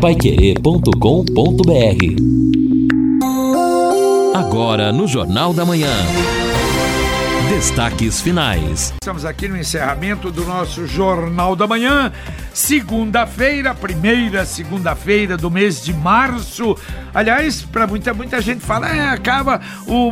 paiquerê.com.br Agora no Jornal da Manhã. Destaques finais. Estamos aqui no encerramento do nosso Jornal da Manhã, segunda-feira, primeira segunda-feira do mês de março. Aliás, para muita, muita gente fala, é, acaba, o,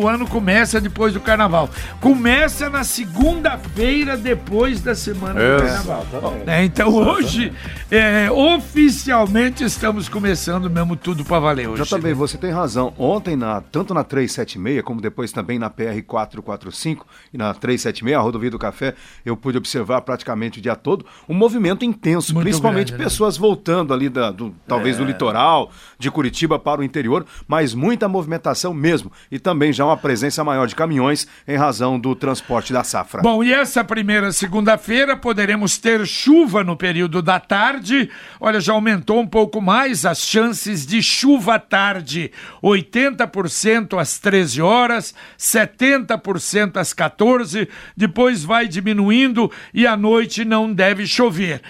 o ano começa depois do carnaval. Começa na segunda-feira depois da semana do carnaval. É, então hoje, é, oficialmente, estamos começando mesmo tudo para valer hoje. Já também, você tem razão. Ontem, na, tanto na 376, como depois também na PR 445, e na 376, a rodovia do Café, eu pude observar praticamente o dia todo um movimento intenso, Muito principalmente grande, né? pessoas né? voltando ali da, do, talvez é. do litoral, de Curitiba para o interior, mas muita movimentação mesmo e também já uma presença maior de caminhões em razão do transporte da safra. Bom, e essa primeira segunda-feira poderemos ter chuva no período da tarde. Olha, já aumentou um pouco mais as chances de chuva à tarde. 80% às 13 horas, 70% às 14, depois vai diminuindo e à noite não deve chover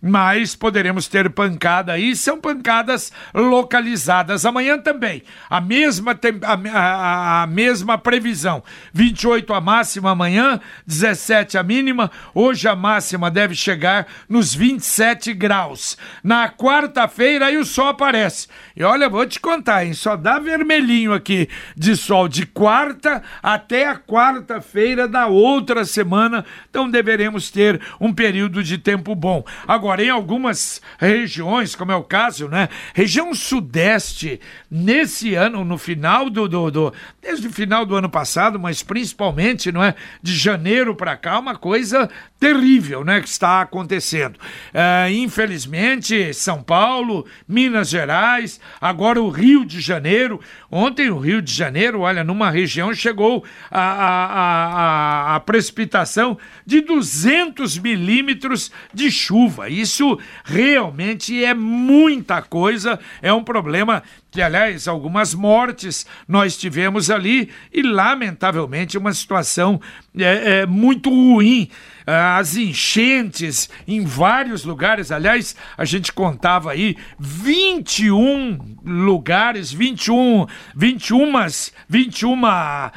mas poderemos ter pancada aí, são pancadas localizadas. Amanhã também, a mesma, a, a, a, mesma previsão: 28 a máxima amanhã, 17 a mínima. Hoje a máxima deve chegar nos 27 graus. Na quarta-feira aí o sol aparece. E olha, vou te contar, hein? Só dá vermelhinho aqui de sol de quarta até a quarta-feira da outra semana. Então deveremos ter um período de tempo bom. Agora, Agora, em algumas regiões, como é o caso, né? Região sudeste, nesse ano, no final do, do, do desde o final do ano passado, mas principalmente, não é? De janeiro para cá, uma coisa terrível, né? Que está acontecendo. É, infelizmente, São Paulo, Minas Gerais, agora o Rio de Janeiro. Ontem o Rio de Janeiro, olha, numa região chegou a, a, a, a precipitação de 200 milímetros de chuva. Isso realmente é muita coisa, é um problema que, aliás, algumas mortes nós tivemos ali e, lamentavelmente, uma situação é, é muito ruim as enchentes em vários lugares. Aliás, a gente contava aí 21 lugares, 21, 21, 21 uh,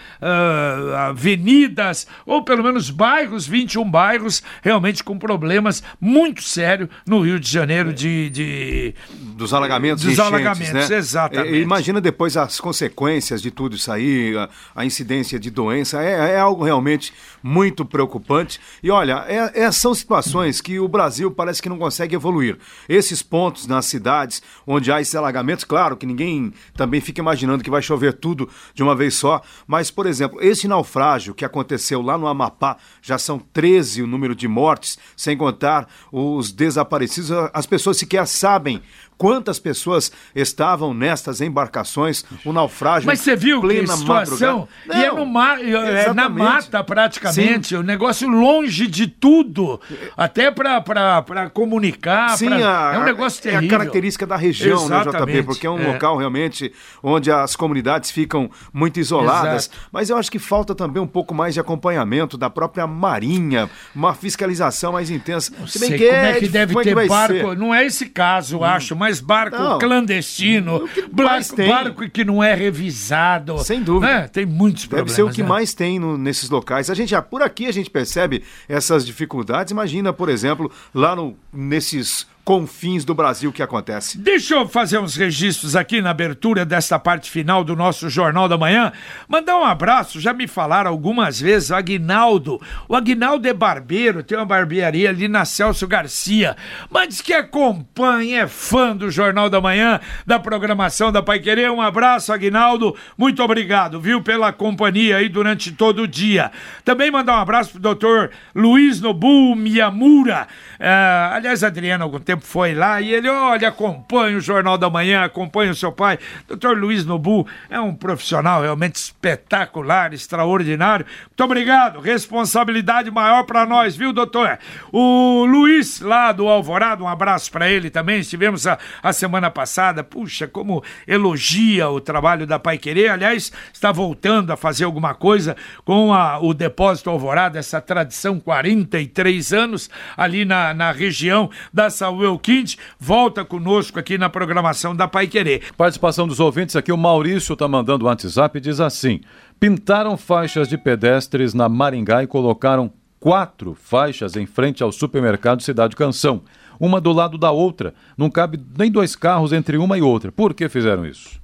avenidas, ou pelo menos bairros, 21 bairros, realmente com problemas muito sérios no Rio de Janeiro de. de dos alagamentos Dos enchentes, alagamentos, né? exatamente. É, imagina depois as consequências de tudo isso aí, a, a incidência de doença, é, é algo realmente muito preocupante. E olha, olha, é, é, são situações que o Brasil parece que não consegue evoluir. Esses pontos nas cidades onde há esses alagamentos, claro que ninguém também fica imaginando que vai chover tudo de uma vez só, mas, por exemplo, esse naufrágio que aconteceu lá no Amapá, já são 13 o número de mortes, sem contar os desaparecidos, as pessoas sequer sabem quantas pessoas estavam nestas embarcações, o naufrágio. Mas você viu plena que situação? Não, e é, no mar, é na mata praticamente, o negócio longe de tudo, até para comunicar. Sim, pra, a, é um negócio terrível. É a característica da região, Exatamente. né, JP? Porque é um é. local realmente onde as comunidades ficam muito isoladas. Exato. Mas eu acho que falta também um pouco mais de acompanhamento da própria Marinha, uma fiscalização mais intensa. Não Se bem sei que como é, é que deve ter barco. Ser? Não é esse caso, hum. acho, mas mas barco não. clandestino, barco, barco, que não é revisado. Sem dúvida. Né? Tem muitos Deve problemas. ser o que né? mais tem no, nesses locais. A gente já, por aqui a gente percebe essas dificuldades. Imagina, por exemplo, lá no, nesses confins do Brasil que acontece. Deixa eu fazer uns registros aqui na abertura desta parte final do nosso Jornal da Manhã. Mandar um abraço, já me falaram algumas vezes, o Aguinaldo. O Aguinaldo é barbeiro, tem uma barbearia ali na Celso Garcia, mas que acompanha, é fã do Jornal da Manhã, da programação da Pai Querer. Um abraço, Aguinaldo. Muito obrigado, viu, pela companhia aí durante todo o dia. Também mandar um abraço pro doutor Luiz Nobu Miyamura. Uh, aliás, Adriano, algum tempo tempo foi lá e ele, olha, acompanha o Jornal da Manhã, acompanha o seu pai. Doutor Luiz Nobu é um profissional realmente espetacular, extraordinário. Muito obrigado, responsabilidade maior para nós, viu, doutor? O Luiz, lá do Alvorado, um abraço para ele também. Estivemos a, a semana passada, puxa, como elogia o trabalho da Pai Querer. Aliás, está voltando a fazer alguma coisa com a, o Depósito Alvorado, essa tradição, 43 anos, ali na, na região da saúde Elquinte volta conosco aqui na programação da Pai Querer. Participação dos ouvintes aqui, o Maurício está mandando o WhatsApp e diz assim: pintaram faixas de pedestres na Maringá e colocaram quatro faixas em frente ao supermercado Cidade Canção, uma do lado da outra. Não cabe nem dois carros entre uma e outra. Por que fizeram isso?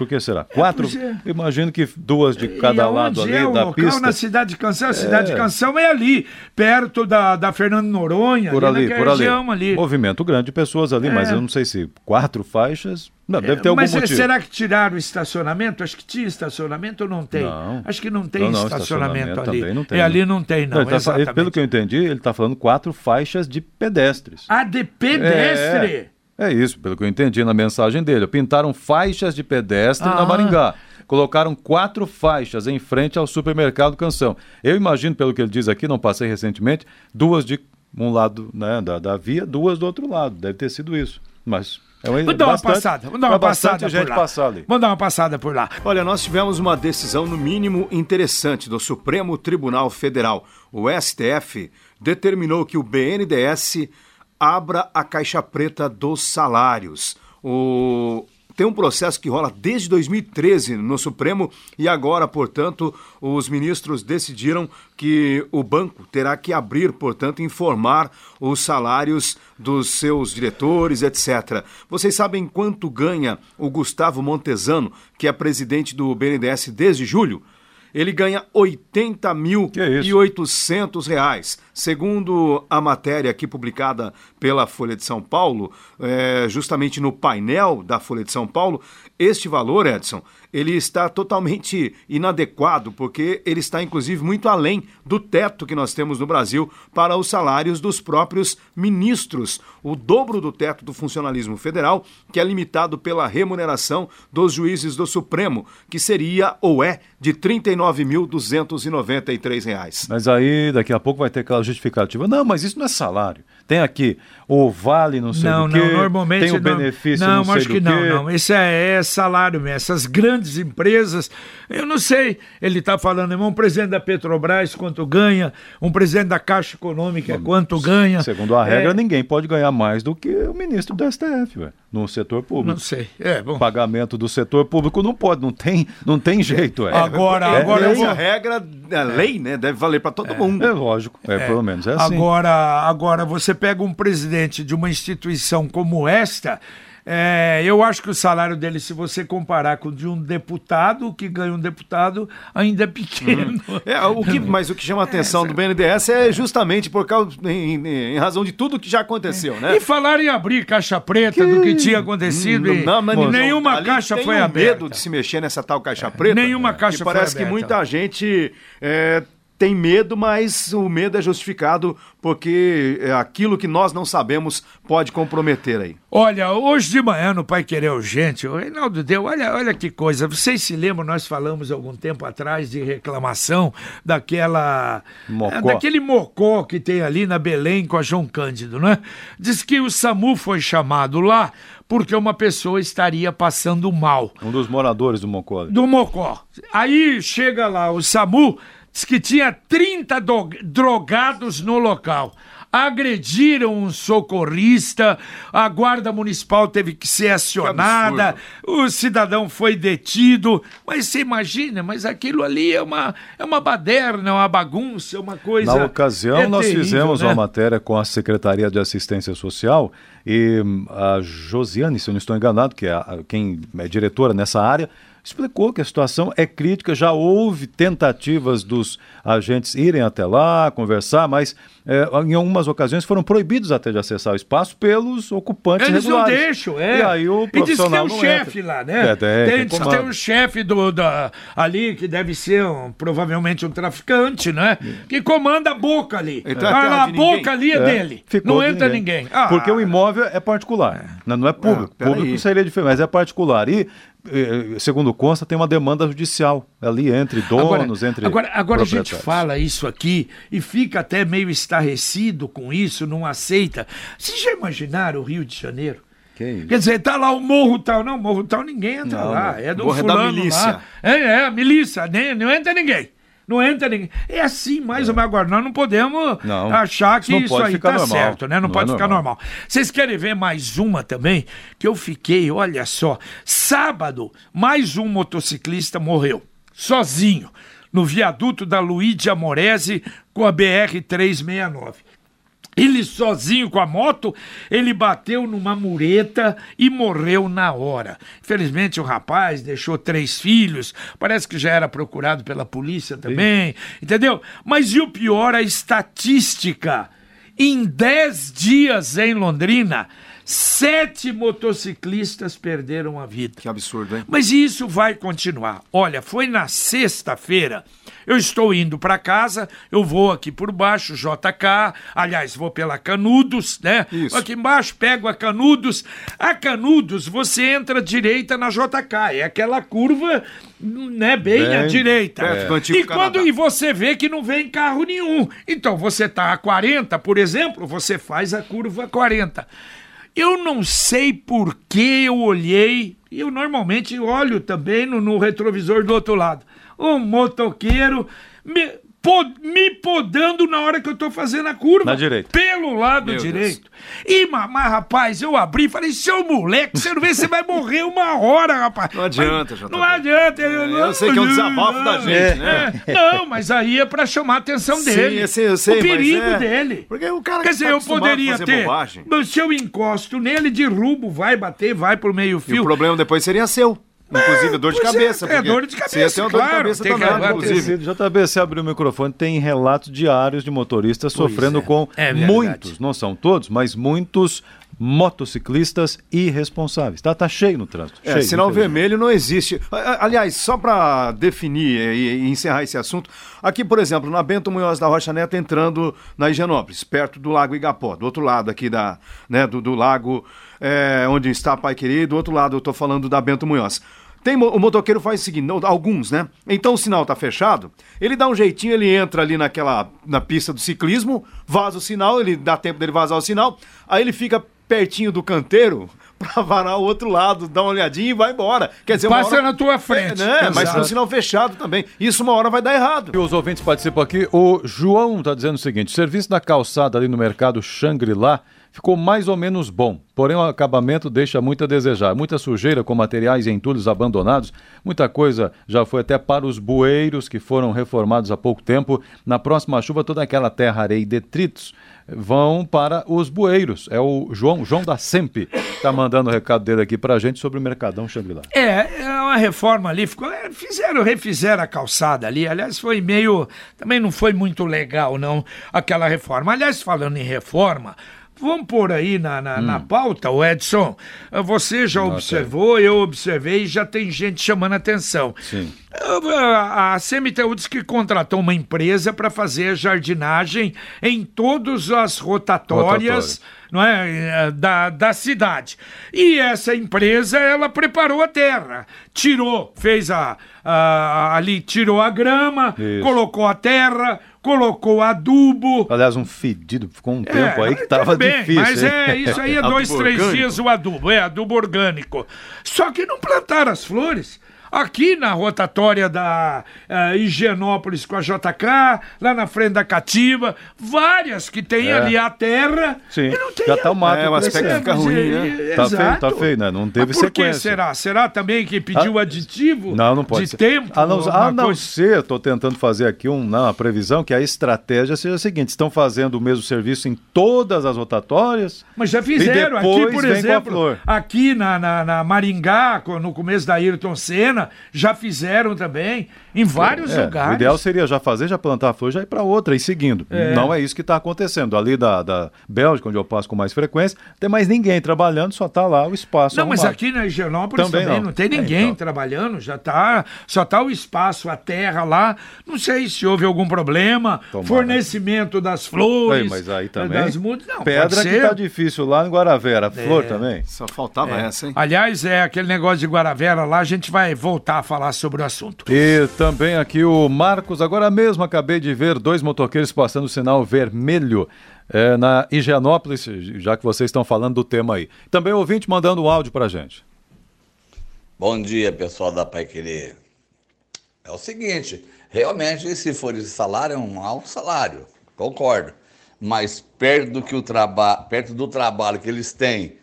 Por que será? Quatro? É. Imagino que duas de cada lado ali é o da local pista. na Cidade de Canção? A Cidade É. de Canção é ali, perto da, da Fernando Noronha, Por ali, naquela por ali. região ali. Movimento grande de pessoas ali, mas É. eu não sei se quatro faixas. Não, deve ter algum Mas motivo. será que tiraram o estacionamento? Acho que tinha estacionamento ou não tem? Não. Acho que não tem Não, não, estacionamento, estacionamento ali. também não tem, E né? ali não tem, não. ele tá ele- pelo que eu entendi, ele está falando quatro faixas de pedestres. Ah, de pedestre? É, é isso, pelo que eu entendi na mensagem dele. Pintaram faixas de pedestre Ah. na Maringá. Colocaram quatro faixas em frente ao supermercado Canção. Eu imagino, pelo que ele diz aqui, não passei recentemente, duas de um lado né, da, da via, duas do outro lado. Deve ter sido isso. Mas é uma, Vamos dar uma bastante- passada, vamos dar uma é passada gente por lá. passar ali. Vamos dar uma passada por lá. Olha, nós tivemos uma decisão, no mínimo, interessante do Supremo Tribunal Federal. O STF determinou que o BNDES abra a caixa preta dos salários. O... Tem um processo que rola desde 2013 no Supremo e agora, portanto, os ministros decidiram que o banco terá que abrir, portanto, informar os salários dos seus diretores, etc. Vocês sabem quanto ganha o Gustavo Montesano, que é presidente do BNDES desde julho? Ele ganha 80 mil e 800 reais. Segundo a matéria aqui publicada pela Folha de São Paulo, é, justamente no painel da Folha de São Paulo, este valor, Edson, ele está totalmente inadequado, porque ele está, inclusive, muito além do teto que nós temos no Brasil para os salários dos próprios ministros. O dobro do teto do funcionalismo federal, que é limitado pela remuneração dos juízes do Supremo, que seria ou é de 39.293 reais. Mas aí, daqui a pouco vai ter aquela justificativa. Não, mas isso não é salário. Tem aqui o vale, não sei Não, do quê, não, normalmente tem o não. benefício, não, não, sei acho do que não, quê. não. Isso é, é salário mesmo. Essas grandes empresas, eu não sei. Ele está falando, irmão, um presidente da Petrobras quanto ganha, um presidente da Caixa Econômica quanto ganha. Segundo a regra, É, ninguém pode ganhar mais do que o ministro do STF, ué, no setor público. Não sei. É, bom. Pagamento do setor público não pode, não tem, não tem jeito. É, Agora, é, agora eu essa vou- regra, a lei, né, deve valer para todo mundo. é lógico, é, pelo menos é assim. Agora, agora, você pega um presidente de uma instituição como esta, é, eu acho que o salário dele, se você comparar com o de um deputado, que ganha um deputado ainda é pequeno. É, o que, mas o que chama a atenção do BNDES é justamente por causa, em, em razão de tudo que já aconteceu, né? E falar em abrir caixa preta do que tinha acontecido e Não, mas nenhuma caixa foi um aberta. medo de se mexer nessa tal caixa preta. Nenhuma caixa que foi parece que aberta. muita gente é, tem medo, mas o medo é justificado porque é, aquilo que nós não sabemos pode comprometer aí. Olha, hoje de manhã no Pai Querer Urgente, o Reinaldo deu, olha, olha que coisa. Vocês se lembram, nós falamos algum tempo atrás de reclamação daquela. Mocó. eh, Daquele mocó que tem ali na Belém com a João Cândido, né? Diz que o SAMU foi chamado lá porque uma pessoa estaria passando mal Um dos moradores do Mocó. do Mocó. Aí chega lá o SAMU, diz que tinha 30 do- drogados no local. Agrediram um socorrista, a guarda municipal teve que ser acionada, o cidadão foi detido. Mas você imagina, mas aquilo ali é uma, é uma baderna, é uma bagunça, é uma coisa. Na ocasião, é nós terrível, fizemos né? uma matéria com a Secretaria de Assistência Social e hum, a Josiane, se eu não estou enganado, que é a- quem é diretora nessa área, explicou que a situação é crítica. Já houve tentativas dos agentes irem até lá, conversar, mas eh, em algumas ocasiões foram proibidos até de acessar o espaço pelos ocupantes Eles não regulares. deixam, é. E aí o E diz que tem profissional o não chefe entra. lá, né? É, tem, tem, quem diz que comanda. tem o chefe do, da, ali, que deve ser um, provavelmente um traficante, né? Que comanda a boca ali. Então é a ninguém. boca ali é, É, dele. ficou Não de entra ninguém. Ah, Porque o imóvel é particular, não não é público. peraí. público seria diferente, mas é particular. E, segundo consta, tem uma demanda judicial ali entre donos, entre agora, agora a gente fala isso aqui e fica até meio estarrecido com isso, não aceita. Vocês já imaginaram o Rio de Janeiro? Quer dizer, tá lá o Morro Tal. Não, Morro Tal ninguém entra Não, lá. É do Morro é da fulano milícia. lá. É, é, a milícia. Nem, não entra ninguém. Não entra ninguém. É assim, mais ou menos. Agora, nós não podemos Não. achar que isso pode aí tá normal. certo, né? Não, Não pode é ficar normal. normal. Vocês querem ver mais uma também? Que eu fiquei, olha só, sábado, mais um motociclista morreu, sozinho, no viaduto da Luigi Amorese com a BR-369. Ele sozinho com a moto, ele bateu numa mureta e morreu na hora. Infelizmente o rapaz deixou três filhos, parece que já era procurado pela polícia também, entendeu? Mas e o pior, a estatística. Em 10 dias em Londrina, sete motociclistas perderam a vida. Que absurdo, hein? Mas isso vai continuar. Olha, foi na sexta-feira. Eu estou indo para casa, eu vou aqui por baixo, JK, aliás, vou pela Canudos, né? Isso. Aqui embaixo, pego a Canudos. A Canudos, você entra direita na JK, é aquela curva, né, bem, Bem à direita. antigo e quando Canadá. e você vê que não vem carro nenhum. Então, você tá a 40, por exemplo, você faz a curva 40. Eu não sei por que eu olhei, eu normalmente olho também no, no retrovisor do outro lado. Um motoqueiro me, po- me podando na hora que eu tô fazendo a curva. Na direita. Pelo lado Meu direito. E, ma- mas, rapaz, eu abri e falei, seu moleque, você não vê, você vai morrer uma hora, rapaz. Não adianta, JB. Não adianta. eu sei que é um desabafo da gente, né? É, não, mas aí é pra chamar a atenção Sim, dele. eu sei, eu sei, o mas perigo é- dele. Porque o cara Quer que dizer, tá eu poderia ter. bobagem. Mas Se eu encosto nele, derrubo, vai bater, vai pro E o problema depois seria seu. Inclusive, dor de pois é, cabeça. é, dor de Você ia cabeça, ter uma dor de claro, cabeça tem que também, inclusive. JB, você abriu o microfone, tem relatos diários de motoristas sofrendo é. com É muitos, não são todos, mas muitos motociclistas irresponsáveis. Tá, tá cheio no trânsito. É, cheio, sinal vermelho não existe. Aliás, só para definir e, e encerrar esse assunto, aqui, por exemplo, na Bento Munhoz da Rocha Neto, entrando na Higienópolis, perto do Lago Igapó, do outro lado aqui da, né, do, do lago é, onde está Pai Querido, do outro lado eu estou falando da Bento Munhoz. Tem, o motoqueiro faz o seguinte, não, alguns, né? Então o sinal tá fechado, ele dá um jeitinho, ele entra ali naquela, na pista do ciclismo, vaza o sinal, ele dá tempo dele vazar o sinal, aí ele fica pertinho do canteiro pra varar o outro lado, dá uma olhadinha e vai embora. Quer dizer, Passa hora- na tua frente. É, né? Mas Exato. com o sinal fechado também. Isso uma hora vai dar errado. E os ouvintes participam aqui. O João está dizendo o seguinte: o serviço da calçada ali no mercado Shangri-La ficou mais ou menos bom, porém o acabamento deixa muito a desejar. Muita sujeira com materiais e entulhos abandonados, muita coisa já foi até para os bueiros que foram reformados há pouco tempo. Na próxima chuva, toda aquela terra, areia e detritos vão para os bueiros. É o João, João da Semp, está mandando o recado dele aqui para a gente sobre o Mercadão Shangri-La. É, é uma reforma ali, ficou, é, fizeram, refizeram a calçada ali, aliás, foi meio, também não foi muito legal, não, aquela reforma. Aliás, falando em reforma, vamos pôr aí na, na, Hum. na pauta, o Edson, você já observou, eu observei, já tem gente chamando atenção. Sim. A, a CMTU disse que contratou uma empresa para fazer jardinagem em todas as rotatórias Rotatórias. não é, eh, da, da cidade. E essa empresa, ela preparou a terra, tirou, fez a, a- ali, tirou a grama, Isso. colocou a terra, colocou adubo. Aliás, um fedido, ficou um tempo aí que mas tava tudo bem, difícil. Mas hein? é, isso aí é dois, três orgânico. dias o adubo, é adubo orgânico. Só que não plantaram as flores. Aqui na rotatória da eh, Higienópolis com a JK, lá na frente da Cativa, várias que tem É. ali a terra. Sim, e não tem já tá o mato É, o aspecto fica ruim, né? Tá feio, tá feio, né? Não teve Mas por que sequência. será? Será também que pediu Ah, aditivo Não, não pode de ser. tempo? A não, a não coisa? ser, estou tentando fazer aqui um, não, uma previsão, que a estratégia seja a seguinte: estão fazendo o mesmo serviço em todas as rotatórias. Mas já fizeram. Aqui, por exemplo, aqui na, na, na Maringá, no começo da Ayrton Senna, já fizeram também, em vários É, lugares. O ideal seria já fazer, já plantar a flor, já ir para outra e seguindo. Não é isso que está acontecendo. Ali da, da Bélgica, onde eu passo com mais frequência, não tem mais ninguém trabalhando, só está lá o espaço Não, mas arrumado. aqui na Higienópolis Também também, não. não. tem É, ninguém então. trabalhando, já tá, só tá o espaço, a terra lá. Não sei se houve algum problema, Tomara. fornecimento das flores, Ei, mas aí também. das mudas, não, Pedra que ser. tá difícil lá em Guaravera. Flor também. Só faltava essa, hein? Aliás, é aquele negócio de Guaravera lá, a gente vai voltar a falar sobre o assunto. E também aqui o Marcos, agora mesmo acabei de ver dois motoqueiros passando o sinal vermelho é, na Higienópolis, já que vocês estão falando do tema aí. Também o ouvinte mandando um áudio pra gente. Bom dia, pessoal da Pai Querer. é o seguinte: realmente, se for esse salário, é um alto salário, concordo. Mas perto do, que o traba perto do trabalho que eles têm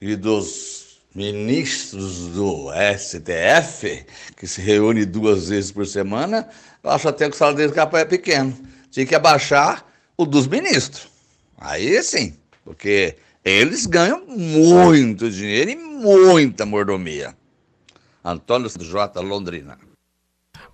e dos ministros do STF, que se reúne duas vezes por semana, eu acho até que o salário deles é pequeno. Tinha que abaixar o dos ministros. Aí sim, porque eles ganham muito dinheiro e muita mordomia. Antônio J. Londrina.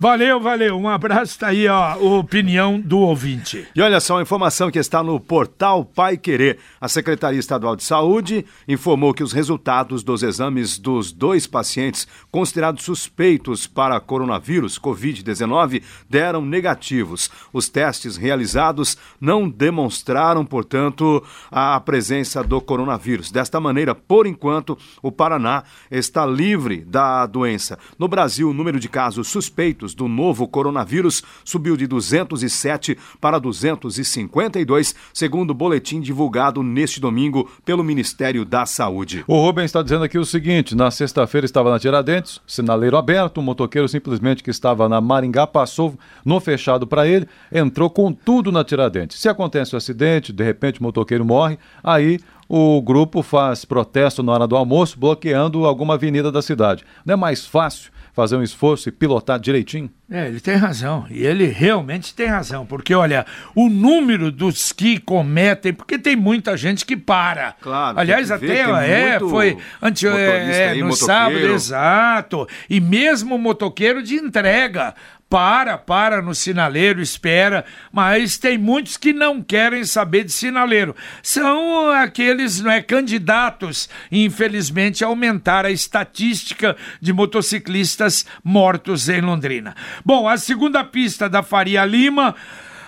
Valeu, valeu. Um abraço, tá aí ó, a opinião do ouvinte. E olha só, a informação que está no portal Pai Querer. A Secretaria Estadual de Saúde informou que os resultados dos exames dos dois pacientes considerados suspeitos para coronavírus Covid-19 deram negativos. Os testes realizados não demonstraram, portanto, a presença do coronavírus. Desta maneira, por enquanto, o Paraná está livre da doença. No Brasil, o número de casos suspeitos do novo coronavírus subiu de 207 para 252, segundo o boletim divulgado neste domingo pelo Ministério da Saúde. O Rubens está dizendo aqui o seguinte: na sexta-feira estava na Tiradentes, sinaleiro aberto, um motoqueiro simplesmente que estava na Maringá passou no fechado para ele, entrou com tudo na Tiradentes. Se acontece um acidente, de repente o motoqueiro morre, aí o grupo faz protesto na hora do almoço, bloqueando alguma avenida da cidade. Não é mais fácil fazer um esforço e pilotar direitinho? É, ele tem razão. E ele realmente tem razão. Porque, olha, o número dos que cometem, porque tem muita gente que para. Claro. Aliás, até é, foi antes, é, aí, no motoqueiro. sábado, exato. E mesmo motoqueiro de entrega. Para, para no sinaleiro, espera, mas tem muitos que não querem saber de sinaleiro. São aqueles não é, candidatos, infelizmente, a aumentar a estatística de motociclistas mortos em Londrina. Bom, a segunda pista da Faria Lima.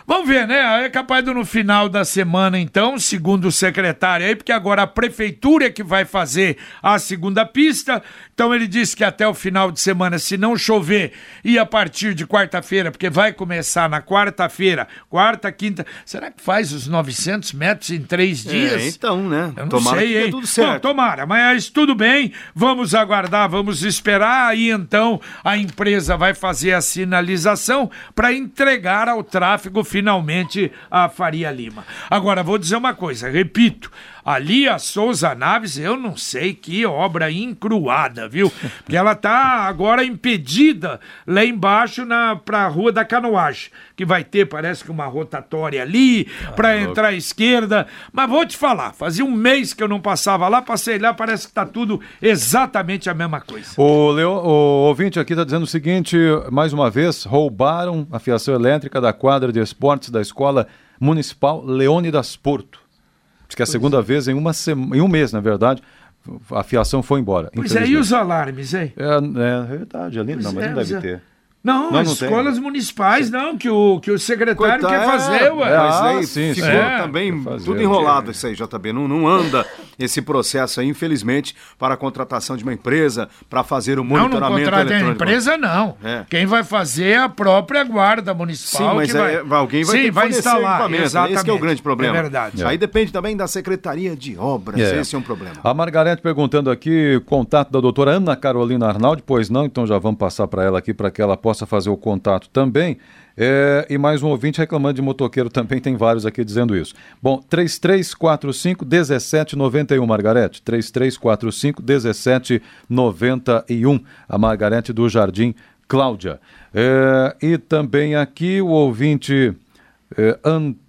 Vamos ver, né? É capaz de no final da semana, então, segundo o secretário aí, porque agora a prefeitura é que vai fazer a segunda pista. Então ele disse que até o final de semana, se não chover, e a partir de quarta-feira, porque vai começar na quarta-feira, quarta, quinta. Será que faz os 900 metros em três dias? É, então, né? Eu não Tomara sei, que hein? tudo certo. Bom, tomara, mas tudo bem, vamos aguardar, vamos esperar, aí então a empresa vai fazer a sinalização para entregar ao tráfego finalmente a Faria Lima. Agora, vou dizer uma coisa, repito, ali a Souza Naves, eu não sei que obra encruada, viu? Porque ela tá agora impedida lá embaixo na pra Rua da Canoagem, que vai ter, parece que uma rotatória ali para entrar à esquerda, mas vou te falar, fazia um mês que eu não passava lá, passei lá, parece que tá tudo exatamente a mesma coisa. O, Leo, o ouvinte aqui está dizendo o seguinte: mais uma vez, roubaram a fiação elétrica da quadra de esportes da Escola Municipal Leônidas Porto. Diz que é a segunda vez em, uma sema, em um mês, na verdade, a fiação foi embora. Pois é, e os alarmes, hein? É, é verdade, ali não, mas é, não deve os- ter. Não, Não, as não tem. escolas municipais, não, que o, que o secretário Coitado, quer fazer, ué. é, Mas Ah, aí sim, ficou sim. É, também tudo enrolado isso aí, JB. Não, não anda esse processo aí, infelizmente, para a contratação de uma empresa para fazer o Não, não monitoramento contrata a empresa, não. É. Quem vai fazer é a própria guarda municipal. Sim, mas que vai... é, alguém vai Sim, ter que vai instalar. Exatamente. Esse que é o grande problema. É verdade. Aí depende também da Secretaria de Obras. É. Esse é um problema. A Margarete perguntando aqui, contato da doutora Ana Carolina Arnaldi, pois não, então já vamos passar para ela aqui para que ela possa fazer o contato também. É, e mais um ouvinte reclamando de motoqueiro também, tem vários aqui dizendo isso. Bom, 3345 1791, Margarete. 3345 1791. A Margarete do Jardim Cláudia. É, e também aqui o ouvinte é, Antônio,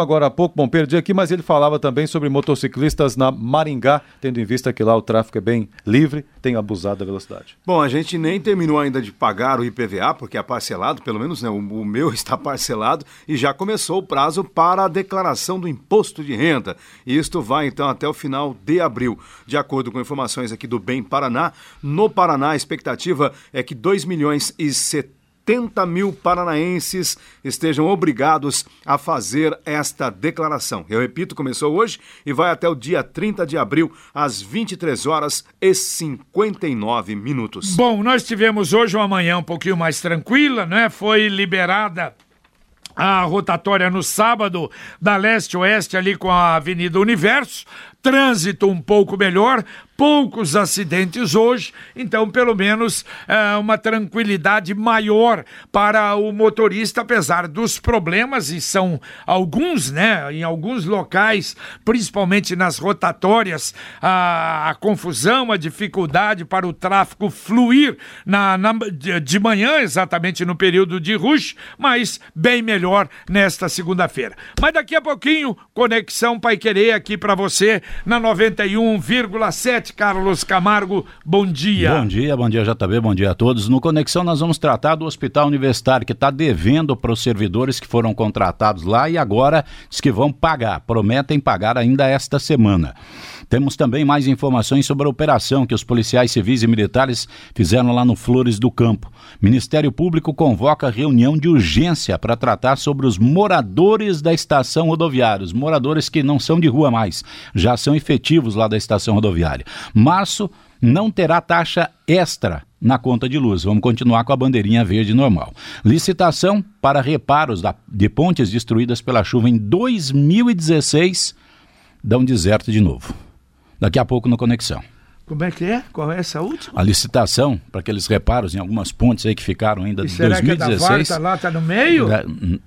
agora há pouco, bom, perdi aqui, mas ele falava também sobre motociclistas na Maringá, tendo em vista que lá o tráfego é bem livre, tem abusado da velocidade. Bom, a gente nem terminou ainda de pagar o IPVA, porque é parcelado, pelo menos né, o, o meu está parcelado, e já começou o prazo para a declaração do imposto de renda. E isto vai então até o final de abril. De acordo com informações aqui do Bem Paraná, no Paraná a expectativa é que 2 milhões e 70 mil paranaenses estejam obrigados a fazer esta declaração. Eu repito, começou hoje e vai até o dia 30 de abril, às 23 horas e 59 minutos. Bom, nós tivemos hoje uma manhã um pouquinho mais tranquila, né? Foi liberada a rotatória no sábado da leste-oeste ali com a Avenida Universo. Trânsito um pouco melhor, poucos acidentes hoje, então pelo menos é, uma tranquilidade maior para o motorista, apesar dos problemas, e são alguns, né? Em alguns locais, principalmente nas rotatórias, a, a confusão, a dificuldade para o tráfego fluir na, na de, manhã, exatamente no período de rush, mas bem melhor nesta segunda-feira. Mas daqui a pouquinho, Conexão Pai Querer aqui para você na 91,7 Carlos Camargo, bom dia. Bom dia, bom dia JB, bom dia a todos. No Conexão nós vamos tratar do Hospital Universitário que está devendo para os servidores que foram contratados lá e agora diz que vão pagar, prometem pagar ainda esta semana. Temos também mais informações sobre a operação que os policiais civis e militares fizeram lá no Flores do Campo. Ministério Público convoca reunião de urgência para tratar sobre os moradores da estação rodoviária, os moradores que não são de rua mais, já são efetivos lá da estação rodoviária. Março não terá taxa extra na conta de luz. Vamos continuar com a bandeirinha verde normal. Licitação para reparos da, de pontes destruídas pela chuva em 2016 dão deserto de novo. Daqui a pouco no Conexão. Como é que é? Qual é essa última? A licitação para aqueles reparos em algumas pontes aí que ficaram ainda de será 2016. que a da Varta lá tá no meio? É, n-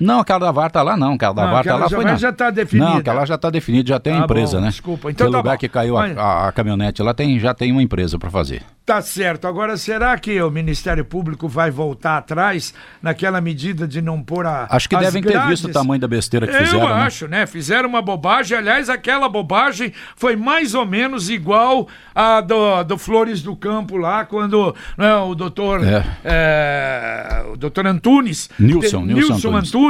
Não, aquela da VAR tá lá não, aquela da tá lá já- foi mas não. já tá definida. Não, aquela já tá definida, já tem a Tá empresa, bom, né? desculpa. Então Aquele tá lugar bom. que caiu a, a- a caminhonete lá tem, já tem uma empresa para fazer. Tá certo. Agora, será que o Ministério Público vai voltar atrás naquela medida de não pôr a. Acho que devem ter grades? visto o tamanho da besteira que Eu fizeram. né? acho, né? Fizeram uma bobagem. Aliás, aquela bobagem foi mais ou menos igual a do, do Flores do Campo lá, quando né, o doutor. É. é, o doutor Antunes. Nilson, Nilson Nilson Antunes. Antunes,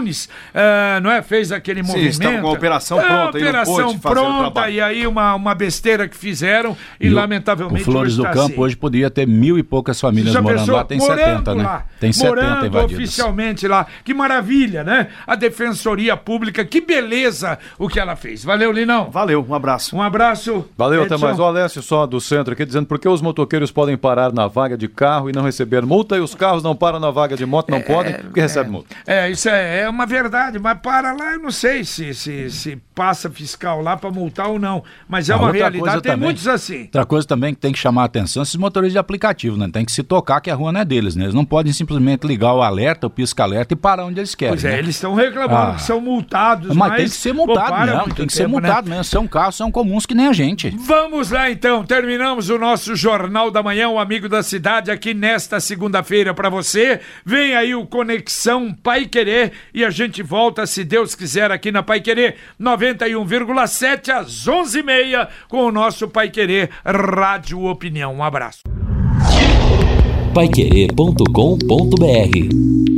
é, não é? Fez aquele Sim, movimento. estavam com a operação É, pronta, não operação pronta, e aí uma, uma besteira que fizeram e, E lamentavelmente. O Flores do tá Campo assim. hoje podia ter mil e poucas famílias Já morando pensou? lá, tem morando 70, né? lá, Tem 70 morando invadidas. oficialmente lá. Que maravilha, né? A Defensoria Pública, que beleza o que ela fez. Valeu, Linão. Valeu, um abraço. Um abraço. Valeu, até Edson. mais. O Alessio só do centro aqui dizendo por que os motoqueiros podem parar na vaga de carro e não receber multa e os carros não param na vaga de moto, não podem, porque recebem multa. É, isso é, é uma verdade, mas para lá eu não sei se, se, se passa fiscal lá para multar ou não. Mas é uma outra realidade, tem também- muitos assim. Outra coisa também que tem que chamar a atenção, esses motoristas de aplicativo, né? Tem que se tocar que a rua não é deles, né? Eles não podem simplesmente ligar o alerta, o pisca-alerta e parar onde eles querem. Pois é, né? eles estão reclamando Ah. que são multados, Mas mas... tem que ser pô, multado para mesmo, tem que ser tempo, né? multado mesmo. São carros, são comuns que nem a gente. Vamos lá então, terminamos o nosso Jornal da Manhã, o Amigo da Cidade, aqui nesta segunda-feira para você. Vem aí o Conexão Pai Querer e a gente volta, se Deus quiser, aqui na Pai Querer 91,7 às 11h30 com o nosso Pai Querer Rádio Opinião. Um abraço. Paiquerê.com.br